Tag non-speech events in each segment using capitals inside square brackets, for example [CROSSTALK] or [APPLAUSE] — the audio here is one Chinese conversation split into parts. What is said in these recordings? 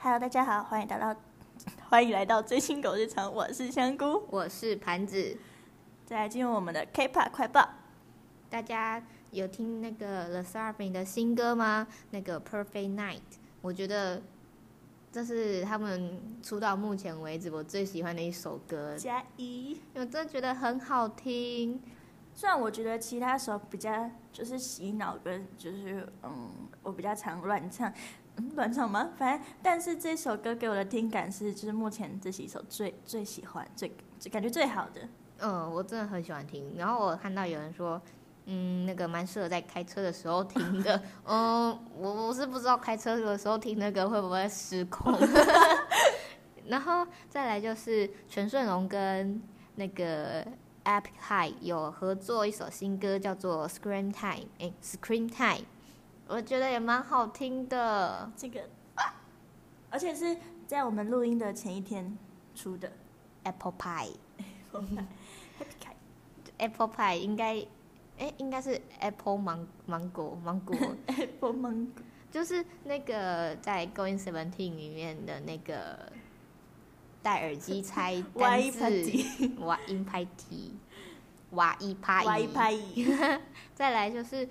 Hello，大家好，欢迎来到 [LAUGHS] 欢迎来到追星狗日常，我是香菇。我是盘子。再来进入我们的 K-pop 快报，大家有听那个 The Starving 的新歌吗？那个 Perfect Night，我觉得这是他们出道目前为止我最喜欢的一首歌，加一。我真的觉得很好听。虽然我觉得其他首比较就是洗脑跟就是嗯，我比较常乱唱，嗯，乱唱吗？反正但是这首歌给我的听感是就是目前这几首最最喜欢、最最感觉最好的。嗯，我真的很喜欢听。然后我看到有人说，嗯，那个蛮适合在开车的时候听的。嗯，[LAUGHS] 我我是不知道开车的时候听那个会不会失控。[LAUGHS] [LAUGHS] 然后再来就是全顺荣跟那个 Epic High 有合作一首新歌，叫做 Scream Time。哎，Scream Time，我觉得也蛮好听的。这个啊，而且是在我们录音的前一天出的 Apple Pie。Happy Apple Pie 应该，哎，应该是 Apple 芒芒果芒果，Apple Mango，就是那个在 Going Seventeen 里面的那个戴耳机猜单字，哇音拍题，哇一拍哇一拍 [LAUGHS] 再来就是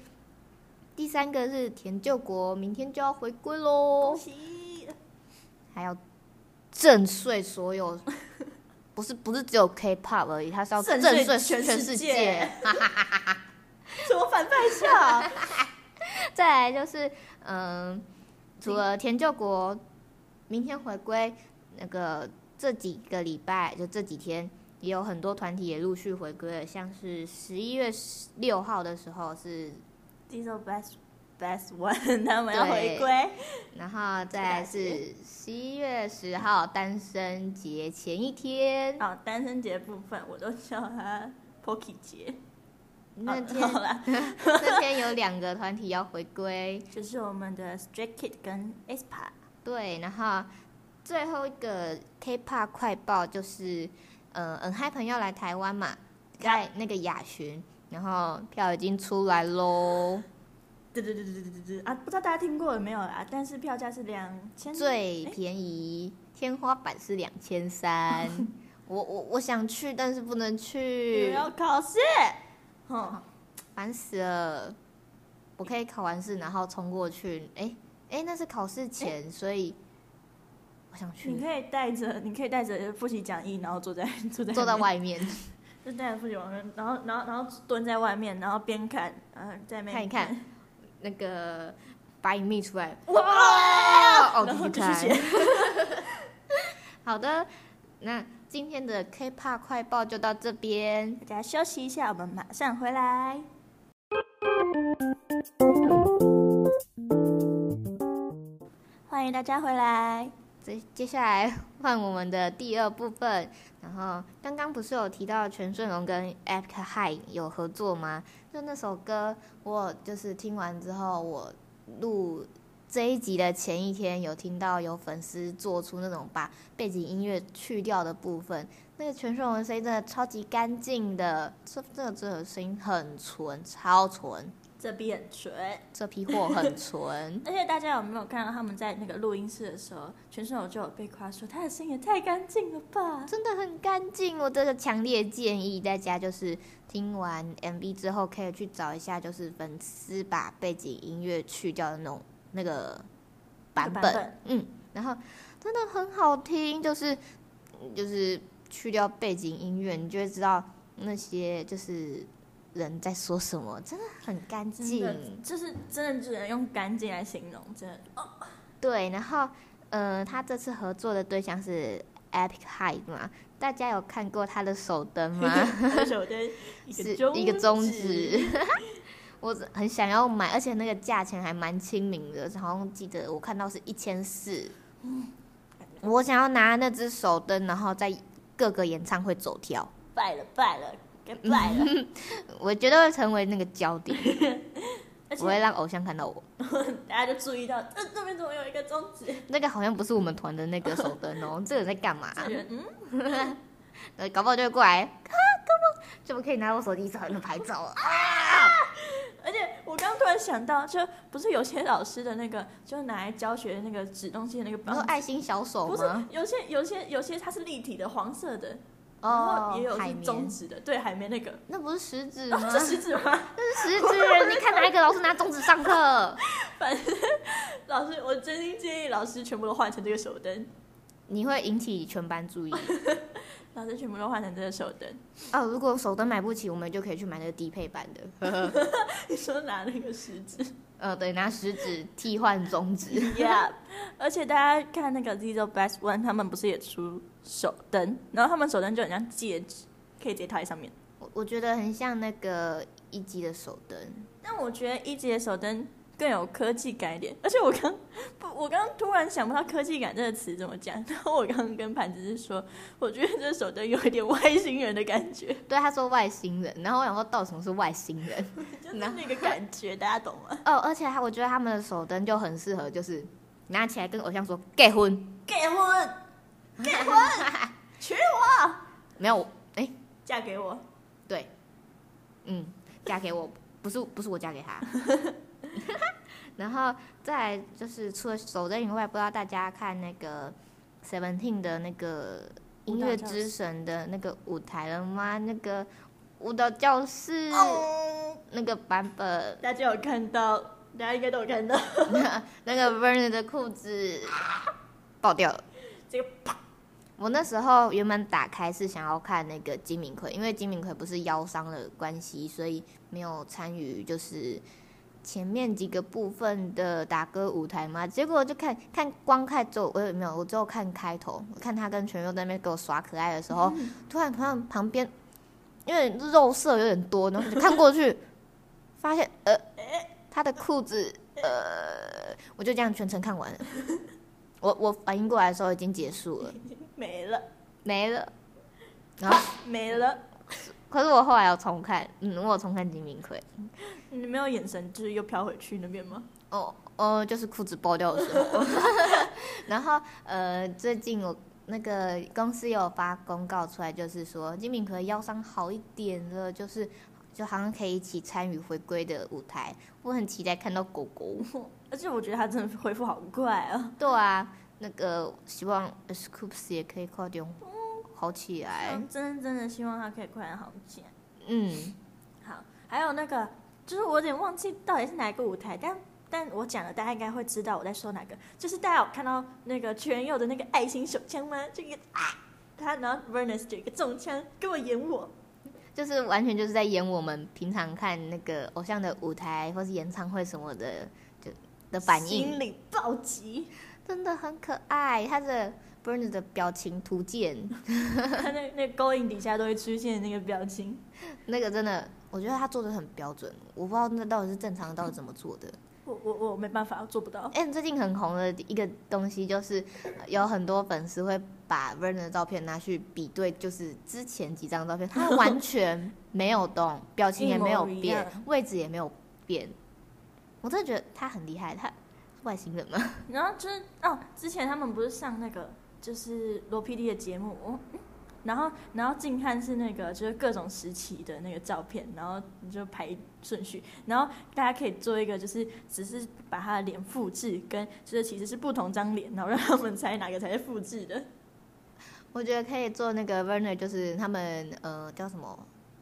第三个是田救国，明天就要回归喽恭，喜！还要震碎所有。[LAUGHS] 不是不是只有 K-pop 而已，他是要震震碎全全世界。什么 [LAUGHS] 反派笑？再来就是，嗯，除了田救国明天回归，那个这几个礼拜就这几天，也有很多团体也陆续回归了，像是十一月六号的时候是，Diesel Best Best One [LAUGHS] 他们要回归，[LAUGHS] 然后再来是十一月十号单身节前一天，哦，单身节部分我都叫他 Pocky 节。那天 [LAUGHS] 那天有两个团体要回归，就是我们的 Stray Kid 跟 aespa。对，然后最后一个 K-pop 快报就是，呃，恩嗨朋友来台湾嘛，在那个雅巡，然后票已经出来喽，对对对对对对对啊！不知道大家听过有没有啊？但是票价是两千，最便宜，天花板是两千三，我我我想去，但是不能你去，要考试，哼，烦死了。我可以考完试然后冲过去，哎哎，那是考试前，所以我想去你可以带着，[LAUGHS] 你可以带着复习讲义，然后坐在 [LAUGHS] 坐在坐在，外面。就带着复习讲义，然后然后然后蹲在外面，然后边看，然后在那边看一看，那个把影密出来，哇，哦，然后继续看继续写。[LAUGHS] 好的，那今天的 K-pop 快报就到这边。大家休息一下，我们马上回来。欢迎大家回来。接接下来换我们的第二部分。然后刚刚不是有提到全顺荣跟 Epic High 有合作吗？就那首歌，我就是听完之后，我录这一集的前一天有听到有粉丝做出那种把背景音乐去掉的部分，那个全顺荣的声音真的超级干净的，这这个这个声音很纯，超纯，这边很纯，这批货很纯。[LAUGHS] 而且大家有没有看到他们在那个录音室的时候，全身有就有被夸说他的声音也太干净了吧？真的很干净，我真的强烈建议大家就是听完 MV 之后，可以去找一下，就是粉丝把背景音乐去掉的那种那个版本，版本嗯，然后真的很好听，就是就是去掉背景音乐，你就会知道那些就是人在说什么，真的很干净。就是真的只能用干净来形容，真的。哦，对，然后呃，他这次合作的对象是 Epic High 嘛？大家有看过他的手灯吗？而且我觉得一是个中一个中指，[LAUGHS] 我很想要买，而且那个价钱还蛮亲民的，好像记得我看到是一千四。我想要拿那只手灯，然后在各个演唱会走跳，败了败了，该败了。[LAUGHS] 我觉得会成为那个焦点，[LAUGHS] 而我会让偶像看到我。[LAUGHS] 大家就注意到，这这边怎么有一个中指？那个好像不是我们团的那个手灯哦，这个在干嘛？嗯，呃，搞不好就会过来，啊，搞不好？怎么可以拿我手机在那拍照啊？而且我刚刚突然想到，就不是有些老师的那个，就拿来教学的那个指东西的那个你说棒子，爱心小手不是？有些有些有些它是立体的黄色的，然哦后也有，是中，指的，对，海绵那个，那不是食指吗？哦这食指吗？[LAUGHS] 这是食指，你看哪一个老师拿中指上课？[LAUGHS] 老师，我真心建议老师全部都换成这个手灯，你会引起全班注意。[LAUGHS] 老师全部都换成这个手灯。哦，如果手灯买不起，我们就可以去买那个低配版的。你说拿那个食指呃，对，拿食指替换中指。[LAUGHS] Yeah，而且大家看那个 Zizo Best One，他们不是也出手灯，然后他们手灯就很像戒指，可以直接套在上面。我我觉得很像那个一级的手灯。但我觉得一级的手灯更有科技感一点，而且我刚不，[LAUGHS] 我刚刚突然想不到科技感这个词怎么讲，[LAUGHS] 然后我刚刚跟盘子是说，我觉得这手灯有一点外星人的感觉，[LAUGHS] 对，他说外星人，然后我想说，到底什么是外星人？就是那个感觉，大家懂吗？哦，而且他我觉得他们的手灯就很适合，就是拿起来跟偶像说结婚，结婚，结婚，娶我，没有，哎、嫁给我。对，嗯，嫁给我，不是不是我嫁给他。然后再来就是除了手灯以外，不知道大家看那个 Seventeen 的那个音乐之神的那个舞台了吗？那个舞蹈教室哦，那个版本，大家有看到？大家应该都有看到 [LAUGHS] 那个 Vernon 的裤子爆掉了。[LAUGHS] 这个我那时候原本打开是想要看那个金敏奎，因为金敏奎不是腰伤的关系，所以没有参与就是前面几个部分的打歌舞台嘛。结果就看看光看之后，我也没有，我只有看开头，我看他跟全佑在那边给我耍可爱的时候，突然突然旁边因为肉色有点多，然后就看过去，[LAUGHS] 发现呃他的裤子呃，我就这样全程看完了。我我反应过来的时候已经结束了。[LAUGHS] 没了，没了。然后，[LAUGHS] 没了。[LAUGHS] 可是我后来有重看，嗯，我有重看金明奎。你没有眼神，就是又飘回去那边吗？哦哦，就是裤子爆掉的时候。[LAUGHS] 然后呃，最近我那个公司有发公告出来，就是说金明奎腰伤好一点了，就是就好像可以一起参与回归的舞台。我很期待看到狗狗。而且我觉得他真的恢复好快啊！对啊，那个希望 Scoops 也可以快点好起来。真的真的希望他可以快点好起来。嗯，好，还有那个，就是我有点忘记到底是哪一个舞台，但但我讲了，大家应该会知道我在说哪个。就是大家有看到那个全佑的那个爱心手枪吗？这个啊，他然后 Vernus 就有一个中枪，跟我演我。就是完全就是在演我们平常看那个偶像的舞台或是演唱会什么的，就的反应，心里暴击。真的很可爱。他的 Burns 的表情图鉴，他那那勾引底下都会出现那个表情。[LAUGHS] 那个真的，我觉得他做的很标准。我不知道那到底是正常，到底怎么做的。我我我没办法，我做不到。哎、最近很红的一个东西就是，呃有很多粉丝会把 Vernon 的照片拿去比对，就是之前几张照片，他完 [LAUGHS] 全没有动，表情也没有变，位置也没有变。我真的觉得他很厉害，他外星人吗？[LAUGHS] 然后就是哦，之前他们不是上那个就是罗 PD 的节目，然后然后近看是那个就是各种时期的那个照片，然后你就排顺序，然后大家可以做一个就是只是把他的脸复制，跟就是其实是不同张脸，然后让他们猜哪个才是复制的。我觉得可以做那个 Verner，就是他们呃叫什么？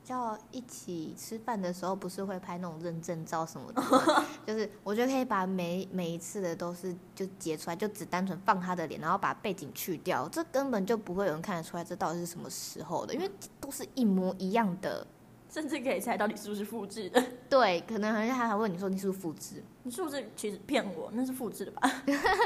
叫一起吃饭的时候，不是会拍那种认证照什么的？[LAUGHS] 就是我觉得可以把每每一次的都是就截出来，就只单纯放他的脸，然后把背景去掉，这根本就不会有人看得出来这到底是什么时候的，因为都是一模一样的。甚至可以猜到底是不是复制的。对，可能人家还问你说你是不是复制，你是不是其实骗我？那是复制的吧？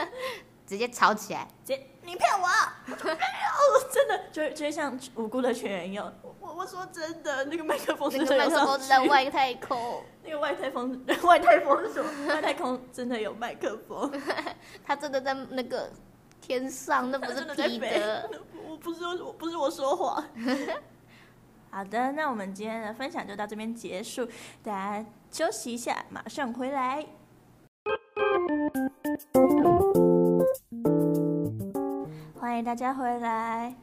[LAUGHS] 直接吵起来。直接你骗我！[LAUGHS] 我说没有，[LAUGHS] 真的就会就会像无辜的全员一样。我我我说真的，那个麦克风那真的有个麦克风上在外太空，[LAUGHS] 那个外太空，外太空是什么？外太空真的有麦克风，[LAUGHS] 他真的在那个天上，那不是他真的在 P 飞的。。我不是我不是我说谎。好的，那我们今天的分享就到这边结束，大家休息一下，马上回来。大家回来，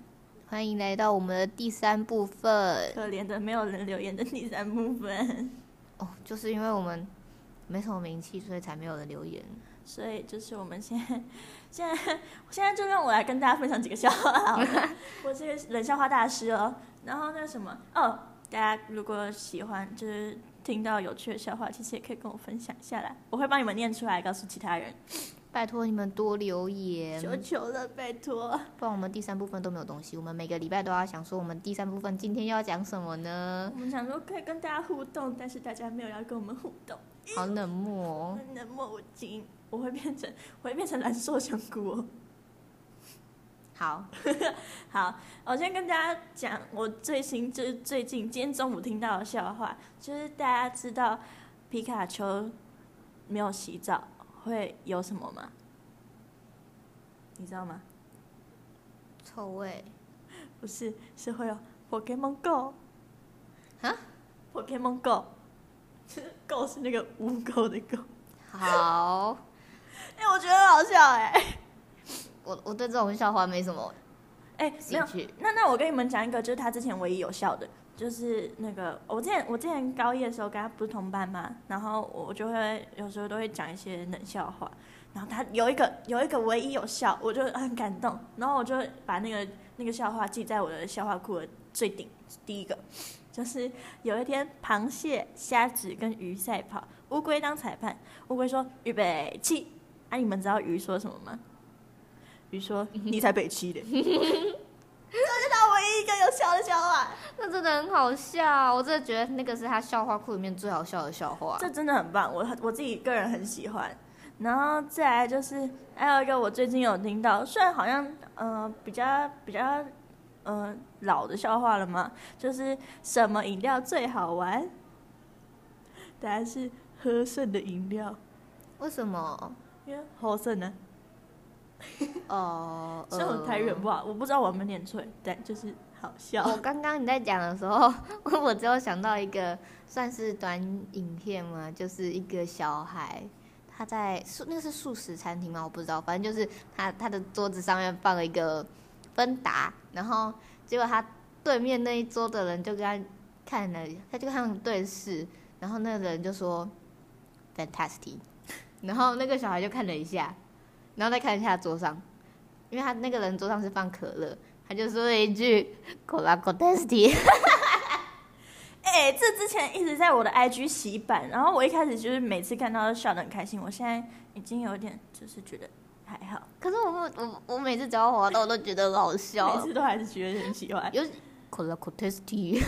欢迎来到我们的第三部分可怜的没有人留言的第三部分。哦，就是因为我们没什么名气，所以才没有人留言。所以就是我们 [LAUGHS] 现在现在现在就让我来跟大家分享几个笑话好了，[LAUGHS] 我这个冷笑话大师哦。然后那什么哦，大家如果喜欢就是听到有趣的笑话，其实也可以跟我分享下来，我会帮你们念出来，告诉其他人。拜托你们多留言，求求了，拜托。不然我们第三部分都没有东西。我们每个礼拜都要想说，我们第三部分今天要讲什么呢？我们想说可以跟大家互动，但是大家没有要跟我们互动，好冷漠哦。冷漠无情，我会变成我会变成蓝瘦香菇哦。好，[LAUGHS] 好，我先跟大家讲我最新就是最近今天中午听到的笑话，就是大家知道皮卡丘没有洗澡会有什么吗？你知道吗？臭味。不是，是会有 Pokemon Go 啊，Pokemon Go，就是 [LAUGHS] Go 是那个污垢的 Go。好，[LAUGHS] 哎、我觉得很好笑哎、我我对这种笑话没什么哎。那那我跟你们讲一个，就是他之前唯一有效的，就是那个我之前我之前高一的时候跟他不是同班嘛，然后我就会有时候都会讲一些冷笑话，然后他有一个有一个唯一有效，我就很感动，然后我就把那个那个笑话记在我的笑话库的最顶第一个，就是有一天螃蟹、虾子跟鱼赛跑，乌龟当裁判，乌龟说预备起，啊你们知道鱼说什么吗？鱼说你才北七的。[LAUGHS] 这是他唯一一个有笑的笑话，那真的很好笑，我真的觉得那个是他笑话库里面最好笑的笑话。这真的很棒，我我自己个人很喜欢。然后再来就是还有一个我最近有听到，虽然好像呃比较比较呃老的笑话了嘛，就是什么饮料最好玩？答案是喝剩的饮料，为什么？因为喝剩呢。哦、[LAUGHS] 虽然我台语很不好，我不知道我有没有念错，但就是好笑。我刚刚你在讲的时候，[LAUGHS] 我只有想到一个算是短影片嘛，就是一个小孩他在素那个是素食餐厅吗？我不知道，反正就是他他的桌子上面放了一个芬达，然后结果他对面那一桌的人就跟他看了，他就跟他们对视，然后那个人就说 fantastic，然后那个小孩就看了一下，然后再看一下桌上，因为他那个人桌上是放可乐。他就说了一句 “cola c o t e s t i 哎、这之前一直在我的 IG 洗版，然后我一开始就是每次看到都笑得很开心，我现在已经有点就是觉得还好，可是我不我我每次只要滑到，我都觉得很好每。次都还是觉得很喜欢。有 cola c o t e s t i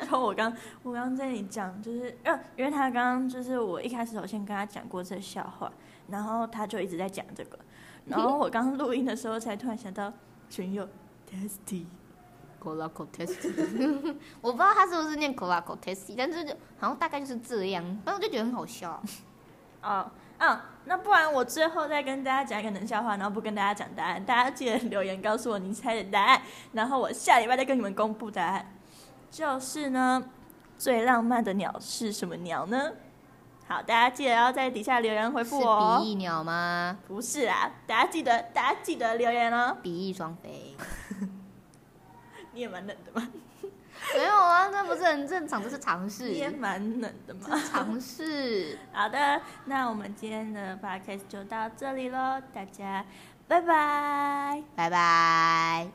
然后我刚我刚刚在你讲，就是呃，因为他刚刚就是我一开始有先跟他讲过这笑话，然后他就一直在讲这个，然后我刚录音的时候才突然想到群友 testy，cola c o testy，[LAUGHS] 我不知道他是不是念 cola c o testy，但是就好像大概就是这样，反正我就觉得很好笑。哦，嗯，那不然我最后再跟大家讲一个冷笑话，然后不跟大家讲答案，大家记得留言告诉我你猜的答案，然后我下礼拜再跟你们公布答案。就是呢，最浪漫的鸟是什么鸟呢？好，大家记得要在底下留言回复我哦。比翼鸟吗？不是啊，大家记得，大家记得留言哦。比翼双飞？你也蛮冷的吗，没有啊，那不是很正常，这是尝试。你也蛮冷的嘛，尝试。好的，那我们今天的 podcast 就到这里喽，大家拜拜，拜拜。